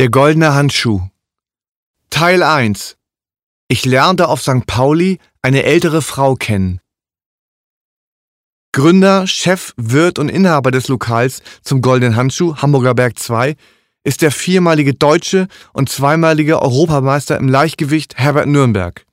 Der goldene Handschuh. Teil 1. Ich lernte auf St. Pauli eine ältere Frau kennen. Gründer, Chef, Wirt und Inhaber des Lokals zum Goldenen Handschuh Hamburger Berg 2 ist der viermalige Deutsche und zweimalige Europameister im Leichtgewicht Herbert Nürnberg.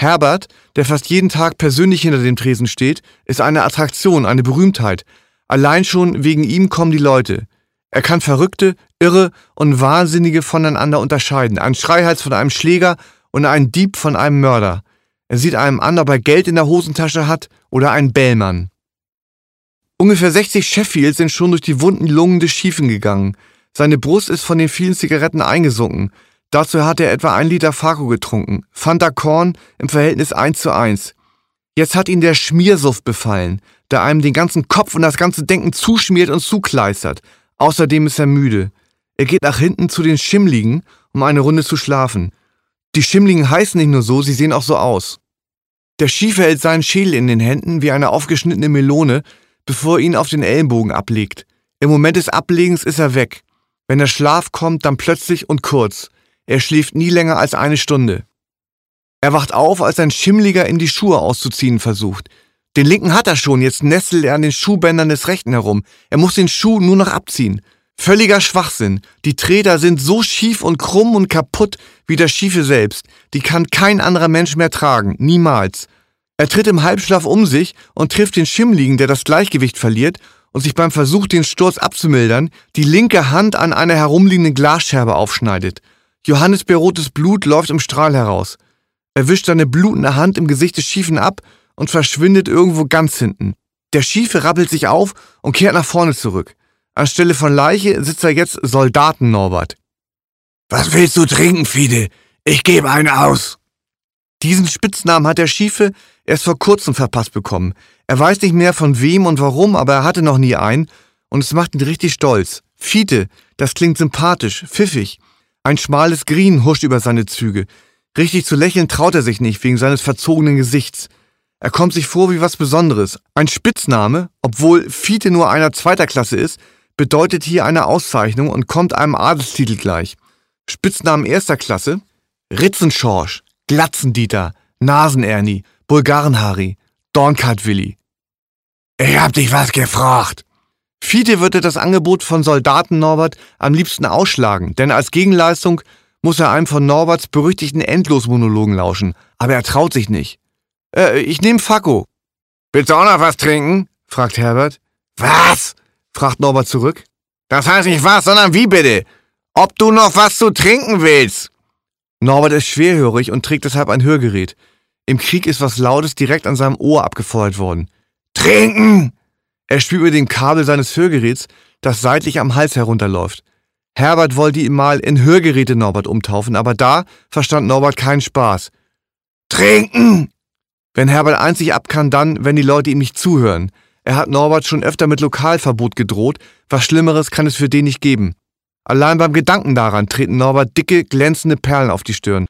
Herbert, der fast jeden Tag persönlich hinter dem Tresen steht, ist eine Attraktion, eine Berühmtheit. Allein schon wegen ihm kommen die Leute. Er kann Verrückte, Irre und Wahnsinnige voneinander unterscheiden, einen Schreihals von einem Schläger und einen Dieb von einem Mörder. Er sieht einem an, ob er Geld in der Hosentasche hat oder einen Bellmann. Ungefähr 60 Sheffields sind schon durch die wunden Lungen des Schiefen gegangen. Seine Brust ist von den vielen Zigaretten eingesunken. Dazu hat er etwa ein Liter Farko getrunken. Fanta Korn im Verhältnis 1 zu 1. Jetzt hat ihn der Schmiersuff befallen, der einem den ganzen Kopf und das ganze Denken zuschmiert und zukleistert. Außerdem ist er müde. Er geht nach hinten zu den Schimmligen, um eine Runde zu schlafen. Die Schimmligen heißen nicht nur so, sie sehen auch so aus. Der Schiefer hält seinen Schädel in den Händen wie eine aufgeschnittene Melone, bevor er ihn auf den Ellenbogen ablegt. Im Moment des Ablegens ist er weg. Wenn der Schlaf kommt, dann plötzlich und kurz. Er schläft nie länger als eine Stunde. Er wacht auf, als ein Schimmliger in die Schuhe auszuziehen versucht. Den linken hat er schon, jetzt nestelt er an den Schuhbändern des rechten herum. Er muss den Schuh nur noch abziehen. Völliger Schwachsinn. Die Träder sind so schief und krumm und kaputt wie der Schiefe selbst. Die kann kein anderer Mensch mehr tragen. Niemals. Er tritt im Halbschlaf um sich und trifft den Schimmligen, der das Gleichgewicht verliert und sich beim Versuch, den Sturz abzumildern, die linke Hand an einer herumliegenden Glasscherbe aufschneidet. Johannes Berotes Blut läuft im Strahl heraus. Er wischt seine blutende Hand im Gesicht des Schiefen ab und verschwindet irgendwo ganz hinten. Der Schiefe rappelt sich auf und kehrt nach vorne zurück. Anstelle von Leiche sitzt er jetzt Soldaten Norbert. Was willst du trinken, Fide? Ich gebe einen aus. Diesen Spitznamen hat der Schiefe erst vor kurzem verpasst bekommen. Er weiß nicht mehr von wem und warum, aber er hatte noch nie einen und es macht ihn richtig stolz. Fiete, das klingt sympathisch, pfiffig. Ein schmales Grin huscht über seine Züge. Richtig zu lächeln traut er sich nicht wegen seines verzogenen Gesichts. Er kommt sich vor wie was Besonderes. Ein Spitzname, obwohl Fiete nur einer zweiter Klasse ist, bedeutet hier eine Auszeichnung und kommt einem Adelstitel gleich. Spitznamen erster Klasse Ritzenschorsch, Glatzendieter, Nasenerni, Bulgarenhari, Dornkart Willi. Ich hab dich was gefragt. Fiete würde das Angebot von Soldaten Norbert am liebsten ausschlagen, denn als Gegenleistung muss er einem von Norberts berüchtigten Endlosmonologen lauschen, aber er traut sich nicht. Äh, ich nehme Fakko. Willst du auch noch was trinken? fragt Herbert. Was? fragt Norbert zurück. Das heißt nicht was, sondern wie bitte? Ob du noch was zu trinken willst? Norbert ist schwerhörig und trägt deshalb ein Hörgerät. Im Krieg ist was Lautes direkt an seinem Ohr abgefeuert worden. Trinken! Er spürt über dem Kabel seines Hörgeräts, das seitlich am Hals herunterläuft. Herbert wollte ihn mal in Hörgeräte Norbert umtaufen, aber da verstand Norbert keinen Spaß. Trinken! Wenn Herbert einzig ab kann, dann, wenn die Leute ihm nicht zuhören. Er hat Norbert schon öfter mit Lokalverbot gedroht, was Schlimmeres kann es für den nicht geben. Allein beim Gedanken daran treten Norbert dicke, glänzende Perlen auf die Stirn.